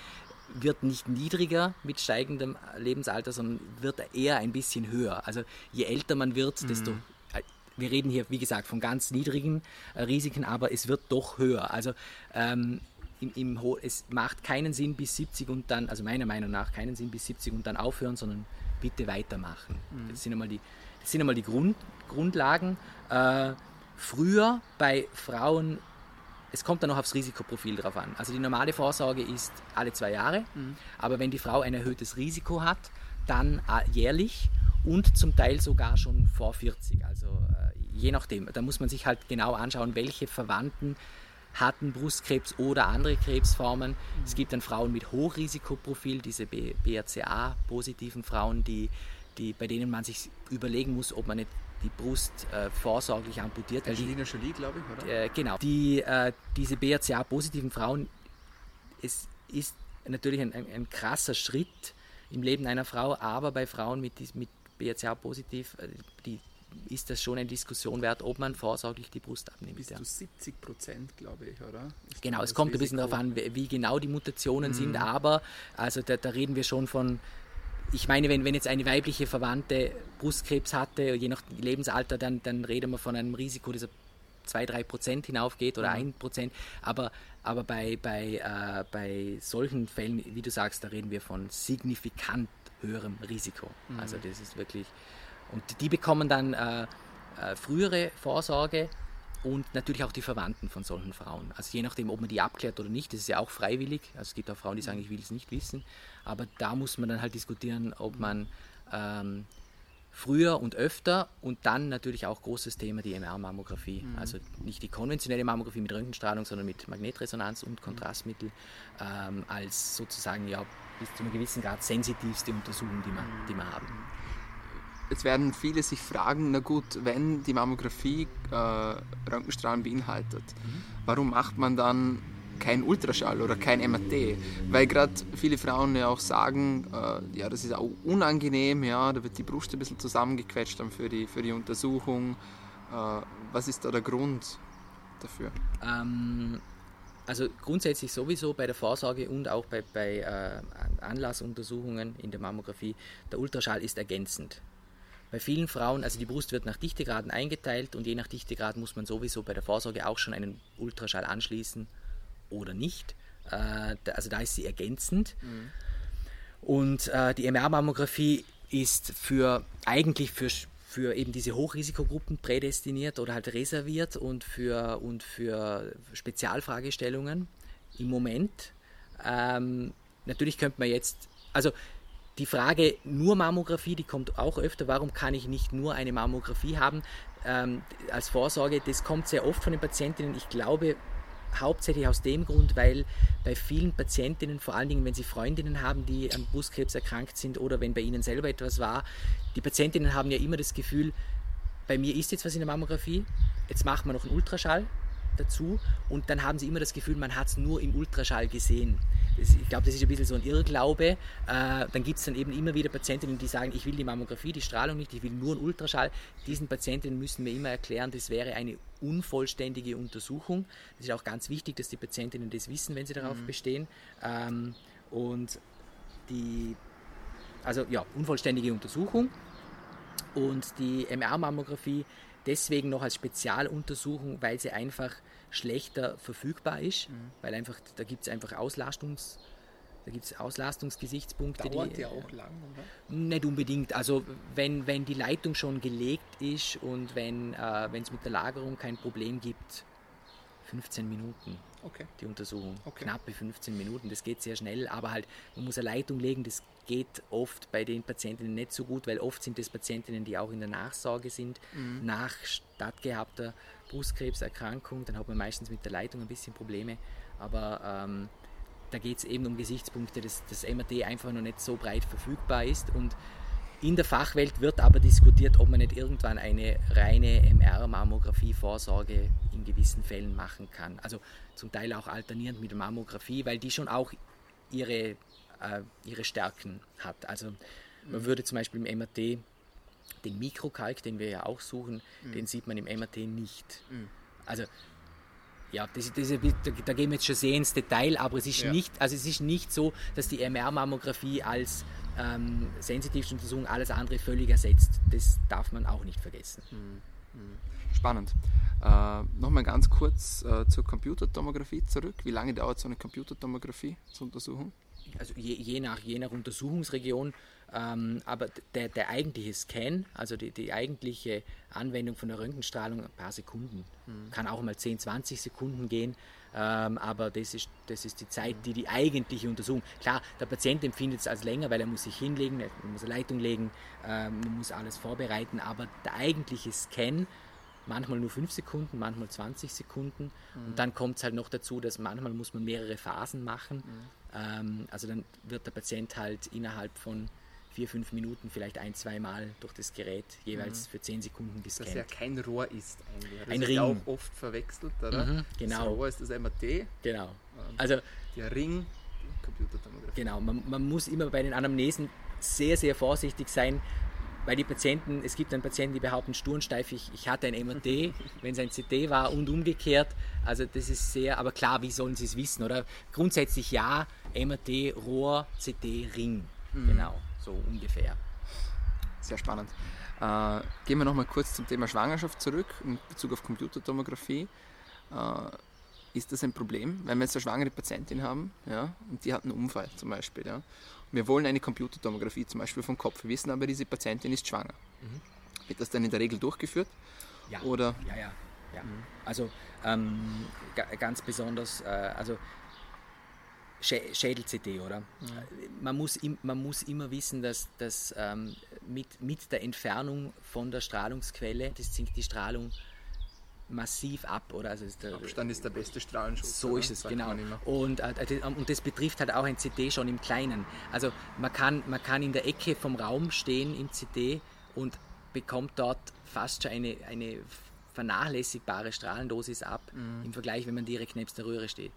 wird nicht niedriger mit steigendem Lebensalter, sondern wird eher ein bisschen höher. Also je älter man wird, mhm. desto äh, wir reden hier, wie gesagt, von ganz niedrigen äh, Risiken, aber es wird doch höher. Also ähm, im, im, es macht keinen Sinn bis 70 und dann, also meiner Meinung nach, keinen Sinn bis 70 und dann aufhören, sondern bitte weitermachen. Mhm. Das sind einmal die, das sind einmal die Grund, Grundlagen. Äh, früher bei Frauen, es kommt dann noch aufs Risikoprofil drauf an. Also die normale Vorsorge ist alle zwei Jahre, mhm. aber wenn die Frau ein erhöhtes Risiko hat, dann äh, jährlich und zum Teil sogar schon vor 40. Also äh, je nachdem. Da muss man sich halt genau anschauen, welche Verwandten hatten Brustkrebs oder andere Krebsformen. Mhm. Es gibt dann Frauen mit Hochrisikoprofil, diese BRCA-positiven Frauen, die, die, bei denen man sich überlegen muss, ob man nicht die Brust äh, vorsorglich amputiert. Angelina Jolie, glaube ich, oder? Äh, genau. Die, äh, diese BRCA-positiven Frauen, es ist natürlich ein, ein, ein, krasser Schritt im Leben einer Frau, aber bei Frauen mit, mit BRCA-positiv, äh, die ist das schon eine Diskussion wert, ob man vorsorglich die Brust abnimmt. Bis ja. zu 70 Prozent, glaube ich, oder? Ist genau, es kommt Risiko? ein bisschen darauf an, wie genau die Mutationen mhm. sind, aber also da, da, reden wir schon von, ich meine, wenn, wenn jetzt eine weibliche Verwandte Brustkrebs hatte, je nach Lebensalter, dann, dann reden wir von einem Risiko, das 2-3 Prozent hinaufgeht oder mhm. 1 Prozent, aber, aber bei, bei, äh, bei solchen Fällen, wie du sagst, da reden wir von signifikant höherem Risiko. Mhm. Also das ist wirklich und die bekommen dann äh, äh, frühere Vorsorge und natürlich auch die Verwandten von solchen Frauen. Also je nachdem, ob man die abklärt oder nicht, das ist ja auch freiwillig. Also es gibt auch Frauen, die sagen, ich will es nicht wissen. Aber da muss man dann halt diskutieren, ob man ähm, früher und öfter und dann natürlich auch großes Thema die MR-Mammographie. Mhm. Also nicht die konventionelle Mammographie mit Röntgenstrahlung, sondern mit Magnetresonanz und Kontrastmittel ähm, als sozusagen ja bis zu einem gewissen Grad sensitivste Untersuchung, die, man, die wir haben. Jetzt werden viele sich fragen, na gut, wenn die Mammographie äh, Röntgenstrahlen beinhaltet, mhm. warum macht man dann kein Ultraschall oder kein MRT? Weil gerade viele Frauen ja auch sagen, äh, ja, das ist auch unangenehm, ja, da wird die Brust ein bisschen zusammengequetscht dann für die, für die Untersuchung. Äh, was ist da der Grund dafür? Ähm, also grundsätzlich sowieso bei der Vorsorge und auch bei, bei äh, Anlassuntersuchungen in der Mammographie, der Ultraschall ist ergänzend. Bei vielen Frauen, also die Brust wird nach Dichtegraden eingeteilt und je nach Dichtegrad muss man sowieso bei der Vorsorge auch schon einen Ultraschall anschließen oder nicht. Äh, also da ist sie ergänzend. Mhm. Und äh, die MR-Mammographie ist für eigentlich für, für eben diese Hochrisikogruppen prädestiniert oder halt reserviert und für, und für Spezialfragestellungen im Moment. Ähm, natürlich könnte man jetzt, also die Frage nur Mammographie, die kommt auch öfter. Warum kann ich nicht nur eine Mammographie haben ähm, als Vorsorge? Das kommt sehr oft von den Patientinnen. Ich glaube hauptsächlich aus dem Grund, weil bei vielen Patientinnen, vor allen Dingen wenn sie Freundinnen haben, die an Brustkrebs erkrankt sind oder wenn bei ihnen selber etwas war, die Patientinnen haben ja immer das Gefühl, bei mir ist jetzt was in der Mammographie, jetzt machen wir noch einen Ultraschall dazu und dann haben sie immer das Gefühl, man hat es nur im Ultraschall gesehen ich glaube, das ist ein bisschen so ein Irrglaube. Äh, dann gibt es dann eben immer wieder Patientinnen, die sagen, ich will die Mammographie, die Strahlung nicht, ich will nur einen Ultraschall. Diesen Patientinnen müssen wir immer erklären, das wäre eine unvollständige Untersuchung. Das ist auch ganz wichtig, dass die Patientinnen das wissen, wenn sie darauf mhm. bestehen. Ähm, und die, also ja, unvollständige Untersuchung. Und die MR-Mammographie deswegen noch als Spezialuntersuchung, weil sie einfach schlechter verfügbar ist, mhm. weil einfach da gibt es einfach Auslastungs da gibt es Auslastungsgesichtspunkte. Dauert die, ja auch lang, oder? Nicht unbedingt. Also wenn, wenn die Leitung schon gelegt ist und wenn äh, es mit der Lagerung kein Problem gibt, 15 Minuten okay. die Untersuchung. Okay. Knappe 15 Minuten, das geht sehr schnell, aber halt, man muss eine Leitung legen, das geht oft bei den Patientinnen nicht so gut, weil oft sind das Patientinnen, die auch in der Nachsorge sind, mhm. nach stattgehabter Brustkrebserkrankung, dann hat man meistens mit der Leitung ein bisschen Probleme, aber ähm, da geht es eben um Gesichtspunkte, dass das MRT einfach noch nicht so breit verfügbar ist und in der Fachwelt wird aber diskutiert, ob man nicht irgendwann eine reine MR-Mammographie-Vorsorge in gewissen Fällen machen kann. Also zum Teil auch alternierend mit der Mammographie, weil die schon auch ihre, äh, ihre Stärken hat. Also man würde zum Beispiel im MRT den Mikrokalk, den wir ja auch suchen, mhm. den sieht man im MRT nicht. Mhm. Also ja, das, das, da gehen wir jetzt schon sehr ins Detail, aber es ist, ja. nicht, also es ist nicht so, dass die MR-Mammographie als ähm, sensitivste Untersuchung alles andere völlig ersetzt. Das darf man auch nicht vergessen. Mhm. mhm. Spannend. Äh, Nochmal ganz kurz äh, zur Computertomographie zurück. Wie lange dauert so eine Computertomographie zur Untersuchung? Also je, je, nach, je nach Untersuchungsregion ähm, aber der, der eigentliche Scan, also die, die eigentliche Anwendung von der Röntgenstrahlung, ein paar Sekunden. Mhm. Kann auch mal 10, 20 Sekunden gehen. Ähm, aber das ist, das ist die Zeit, die die eigentliche Untersuchung. Klar, der Patient empfindet es als länger, weil er muss sich hinlegen, er muss eine Leitung legen, ähm, man muss alles vorbereiten, aber der eigentliche Scan, manchmal nur 5 Sekunden, manchmal 20 Sekunden. Mhm. Und dann kommt es halt noch dazu, dass manchmal muss man mehrere Phasen machen. Mhm. Ähm, also dann wird der Patient halt innerhalb von vier, fünf Minuten vielleicht ein, zwei Mal durch das Gerät jeweils mhm. für zehn Sekunden gescannt. Das ja kein Rohr ist eigentlich. Das ein Ring. auch oft verwechselt, oder? Mhm, genau. Das Rohr ist das MRT. Genau. Also der Ring, Computertomographie. Genau, man, man muss immer bei den Anamnesen sehr, sehr vorsichtig sein, weil die Patienten, es gibt dann Patienten, die behaupten stursteif, ich, ich hatte ein MRT, wenn es ein CT war und umgekehrt. Also das ist sehr, aber klar, wie sollen sie es wissen, oder? Grundsätzlich ja, MRT, Rohr, CT, Ring. Mhm. Genau so ungefähr. Sehr spannend. Äh, gehen wir nochmal kurz zum Thema Schwangerschaft zurück in Bezug auf Computertomographie. Äh, ist das ein Problem, wenn wir jetzt eine schwangere Patientin haben ja, und die hat einen Unfall zum Beispiel. Ja, wir wollen eine Computertomographie zum Beispiel vom Kopf, wir wissen aber, diese Patientin ist schwanger. Mhm. Wird das dann in der Regel durchgeführt? Ja, Oder? ja, ja. ja. Mhm. Also ähm, ganz besonders, äh, also Schädel-CT, oder? Ja. Man, muss man muss immer wissen, dass, dass ähm, mit, mit der Entfernung von der Strahlungsquelle, das sinkt die Strahlung massiv ab, oder? Also ist der, Abstand ist der beste Strahlenschutz. So oder? ist es, Sagt genau. Und, äh, und das betrifft halt auch ein CT schon im Kleinen. Also man kann, man kann in der Ecke vom Raum stehen im CT und bekommt dort fast schon eine, eine vernachlässigbare Strahlendosis ab mhm. im Vergleich, wenn man direkt neben der Röhre steht.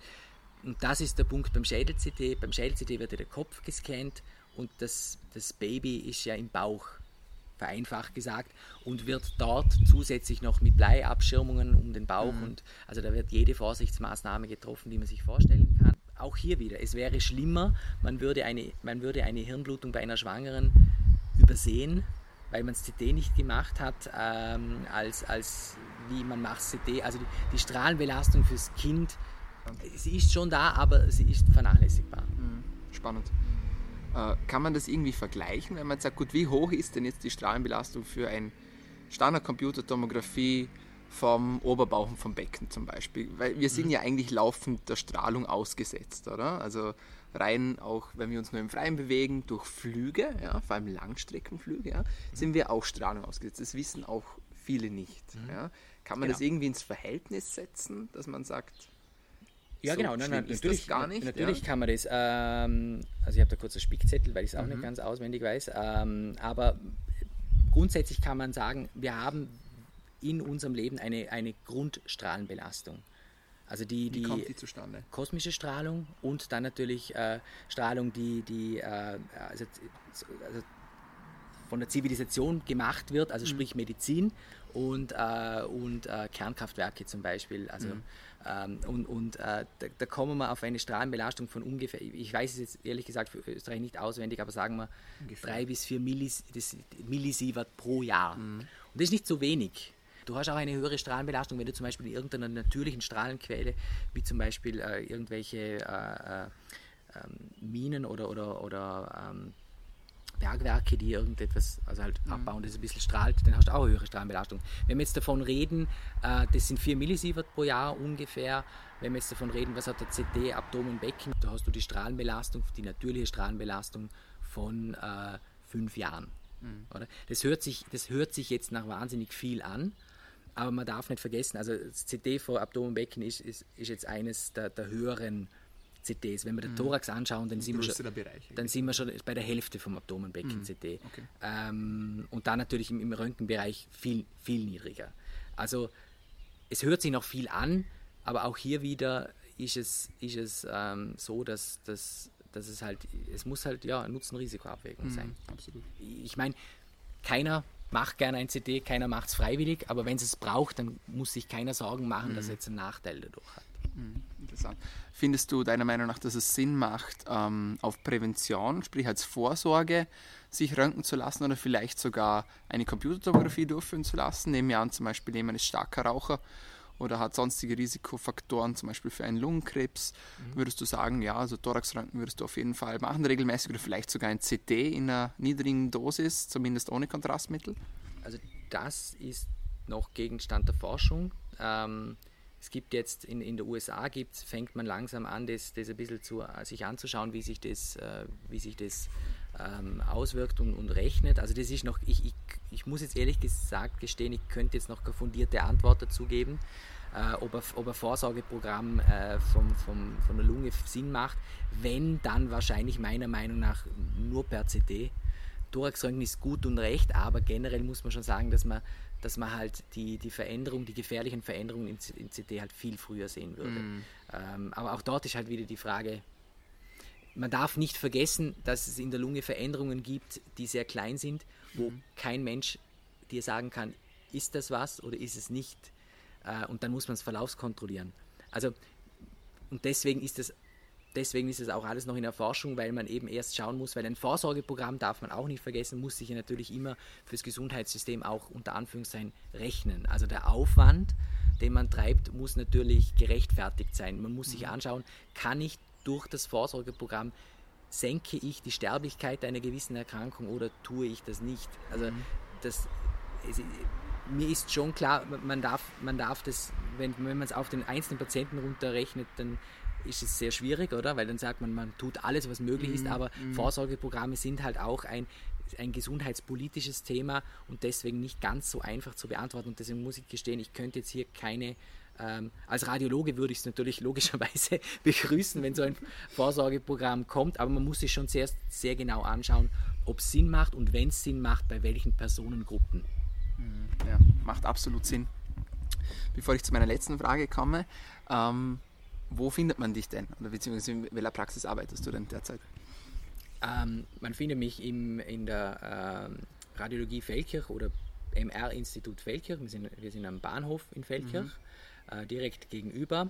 Und das ist der Punkt beim Schädel-CT. Beim Schädel-CT wird ja der Kopf gescannt und das, das Baby ist ja im Bauch, vereinfacht gesagt, und wird dort zusätzlich noch mit Bleiabschirmungen um den Bauch mhm. und also da wird jede Vorsichtsmaßnahme getroffen, die man sich vorstellen kann. Auch hier wieder, es wäre schlimmer, man würde eine, man würde eine Hirnblutung bei einer Schwangeren übersehen, weil man das CT nicht gemacht hat, ähm, als, als wie man macht CT. Also die, die Strahlenbelastung fürs Kind Sie ist schon da, aber sie ist vernachlässigbar. Mhm. Spannend. Äh, kann man das irgendwie vergleichen, wenn man sagt, gut, wie hoch ist denn jetzt die Strahlenbelastung für ein Standard-Computertomographie vom Oberbauch und vom Becken zum Beispiel? Weil wir sind mhm. ja eigentlich laufend der Strahlung ausgesetzt, oder? Also rein auch, wenn wir uns nur im Freien bewegen, durch Flüge, ja, vor allem Langstreckenflüge, ja, sind wir auch Strahlung ausgesetzt. Das wissen auch viele nicht. Mhm. Ja. Kann man genau. das irgendwie ins Verhältnis setzen, dass man sagt, ja, so genau. Nein, nein, natürlich, gar nicht. Natürlich ja. kann man das. Ähm, also ich habe da kurz einen Spickzettel, weil ich es auch mhm. nicht ganz auswendig weiß. Ähm, aber grundsätzlich kann man sagen, wir haben in unserem Leben eine, eine Grundstrahlenbelastung. Also die, die, die kosmische Strahlung und dann natürlich äh, Strahlung, die, die äh, also, also von der Zivilisation gemacht wird, also mhm. sprich Medizin und, äh, und äh, Kernkraftwerke zum Beispiel. Also, mhm. ähm, und und äh, da, da, kommen wir auf eine Strahlenbelastung von ungefähr, ich weiß es jetzt ehrlich gesagt für Österreich nicht auswendig, aber sagen wir ungefähr. drei bis vier Millis, Millisievert pro Jahr. Mhm. Und das ist nicht so wenig. Du hast auch eine höhere Strahlenbelastung, wenn du zum Beispiel in irgendeiner natürlichen Strahlenquelle, wie zum Beispiel äh, irgendwelche äh, äh, ähm, Minen oder, oder, oder ähm, Bergwerke, die irgendetwas also halt mhm. abbauen, das ein bisschen strahlt, dann hast du auch eine höhere Strahlenbelastung. Wenn wir jetzt davon reden, äh, das sind 4 Millisievert pro Jahr ungefähr, wenn wir jetzt davon reden, was hat der CD, Abdomen, Becken, da hast du die Strahlenbelastung, die natürliche Strahlenbelastung von äh, fünf Jahren. Mhm. Oder? Das, hört sich, das hört sich jetzt nach wahnsinnig viel an, aber man darf nicht vergessen, also das CD vor Abdomen, Becken ist, ist, ist jetzt eines der, der höheren CTs. Wenn wir den mhm. Thorax anschauen, dann, sind wir, schon, dann sind wir schon bei der Hälfte vom Abdomenbecken-CT. Mhm. Okay. Ähm, und dann natürlich im, im Röntgenbereich viel, viel niedriger. Also es hört sich noch viel an, aber auch hier wieder ist es, ist es ähm, so, dass, dass, dass es halt, es muss halt ja Nutzen-Risiko-Abwägung mhm, sein. Absolut. Ich meine, keiner macht gerne ein CT, keiner macht es freiwillig, aber wenn es es braucht, dann muss sich keiner Sorgen machen, mhm. dass er jetzt einen Nachteil dadurch hat. Mhm, interessant. Findest du deiner Meinung nach, dass es Sinn macht, ähm, auf Prävention, sprich als Vorsorge, sich röntgen zu lassen oder vielleicht sogar eine Computertomographie durchführen zu lassen? Nehmen wir an, zum Beispiel jemand ist starker Raucher oder hat sonstige Risikofaktoren, zum Beispiel für einen Lungenkrebs, mhm. würdest du sagen, ja, also Thoraxröntgen würdest du auf jeden Fall machen, regelmäßig oder vielleicht sogar ein CT in einer niedrigen Dosis, zumindest ohne Kontrastmittel? Also das ist noch Gegenstand der Forschung. Ähm, es gibt jetzt in, in den USA gibt's, fängt man langsam an, das, das ein bisschen zu, äh, sich anzuschauen, wie sich das, äh, wie sich das ähm, auswirkt und, und, rechnet. Also das ist noch, ich, ich, ich muss jetzt ehrlich gesagt gestehen, ich könnte jetzt noch keine fundierte Antwort dazu geben äh, ob, ein, ob ein Vorsorgeprogramm äh, vom, vom, von der Lunge Sinn macht. Wenn, dann wahrscheinlich meiner Meinung nach nur per CT. Thoraxröntgen ist gut und recht, aber generell muss man schon sagen, dass man, dass man halt die, die Veränderung, die gefährlichen Veränderungen im, im CT halt viel früher sehen würde. Mm. Ähm, aber auch dort ist halt wieder die Frage, man darf nicht vergessen, dass es in der Lunge Veränderungen gibt, die sehr klein sind, wo mm. kein Mensch dir sagen kann, ist das was oder ist es nicht äh, und dann muss man es verlaufskontrollieren. Also, und deswegen ist es deswegen ist es auch alles noch in der Forschung, weil man eben erst schauen muss, weil ein Vorsorgeprogramm darf man auch nicht vergessen, muss sich ja natürlich immer fürs Gesundheitssystem auch unter Anführungszeichen rechnen. Also der Aufwand, den man treibt, muss natürlich gerechtfertigt sein. Man muss sich mhm. anschauen, kann ich durch das Vorsorgeprogramm senke ich die Sterblichkeit einer gewissen Erkrankung oder tue ich das nicht? Also mhm. das mir ist schon klar, man darf, man darf das, wenn, wenn man es auf den einzelnen Patienten runterrechnet, dann ist es sehr schwierig, oder? Weil dann sagt man, man tut alles, was möglich ist, mhm, aber mm. Vorsorgeprogramme sind halt auch ein, ein gesundheitspolitisches Thema und deswegen nicht ganz so einfach zu beantworten. Und deswegen muss ich gestehen, ich könnte jetzt hier keine ähm, als Radiologe würde ich es natürlich logischerweise begrüßen, wenn so ein Vorsorgeprogramm kommt, aber man muss sich schon sehr, sehr genau anschauen, ob es Sinn macht und wenn es Sinn macht, bei welchen Personengruppen. Ja, macht absolut Sinn. Bevor ich zu meiner letzten Frage komme, ähm, wo findet man dich denn? Oder beziehungsweise in welcher Praxis arbeitest du denn derzeit? Ähm, man findet mich im, in der äh, Radiologie Feldkirch oder MR-Institut Feldkirch. Wir sind, wir sind am Bahnhof in Feldkirch, mhm. äh, direkt gegenüber.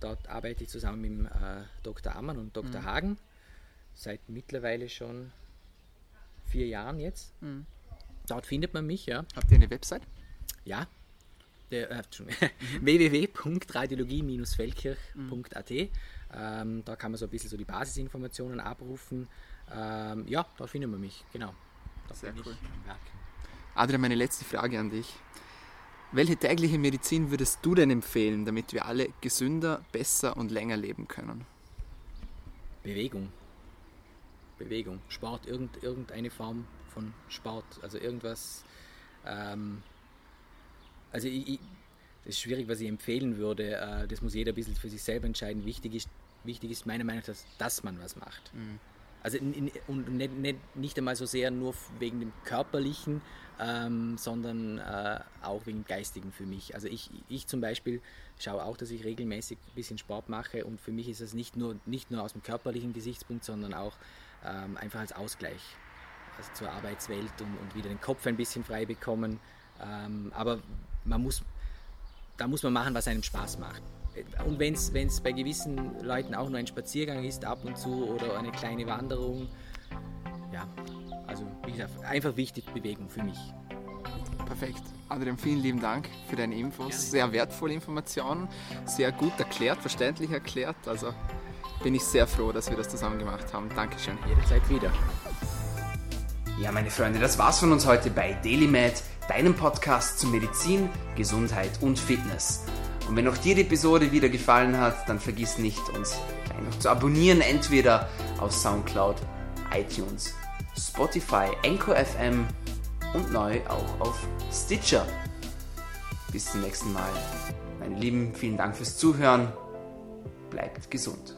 Dort arbeite ich zusammen mit äh, Dr. Ammann und Dr. Mhm. Hagen seit mittlerweile schon vier Jahren jetzt. Mhm. Dort findet man mich, ja. Habt ihr eine Website? Ja. Der, äh, mhm. www.radiologie-feldkirch.at. Ähm, da kann man so ein bisschen so die Basisinformationen abrufen. Ähm, ja, dort findet man mich, genau. Da Sehr cool. Adrian, meine letzte Frage an dich. Welche tägliche Medizin würdest du denn empfehlen, damit wir alle gesünder, besser und länger leben können? Bewegung. Bewegung. Sport, irgend, irgendeine Form von Sport, also irgendwas. Ähm, also ich, ich, das ist schwierig, was ich empfehlen würde. Äh, das muss jeder ein bisschen für sich selber entscheiden. Wichtig ist, wichtig ist meiner Meinung nach, dass, dass man was macht. Mhm. Also und nicht, nicht, nicht, einmal so sehr nur wegen dem Körperlichen, ähm, sondern äh, auch wegen dem Geistigen für mich. Also ich, ich zum Beispiel schaue auch, dass ich regelmäßig ein bisschen Sport mache und für mich ist es nicht nur, nicht nur aus dem körperlichen Gesichtspunkt, sondern auch ähm, einfach als Ausgleich also zur Arbeitswelt und, und, wieder den Kopf ein bisschen frei bekommen. Ähm, aber man muss, da muss man machen, was einem Spaß macht. Und wenn es bei gewissen Leuten auch nur ein Spaziergang ist, ab und zu, oder eine kleine Wanderung, ja, also wie gesagt, einfach wichtig Bewegung für mich. Perfekt. Adrian, vielen lieben Dank für deine Infos. Gerne. Sehr wertvolle Informationen, sehr gut erklärt, verständlich erklärt. Also bin ich sehr froh, dass wir das zusammen gemacht haben. Dankeschön. Jederzeit wieder. Ja, meine Freunde, das war's von uns heute bei DailyMed, deinem Podcast zu Medizin, Gesundheit und Fitness. Und wenn auch dir die Episode wieder gefallen hat, dann vergiss nicht, uns gleich noch zu abonnieren, entweder auf Soundcloud, iTunes, Spotify, Anchor FM und neu auch auf Stitcher. Bis zum nächsten Mal. Meine Lieben, vielen Dank fürs Zuhören. Bleibt gesund.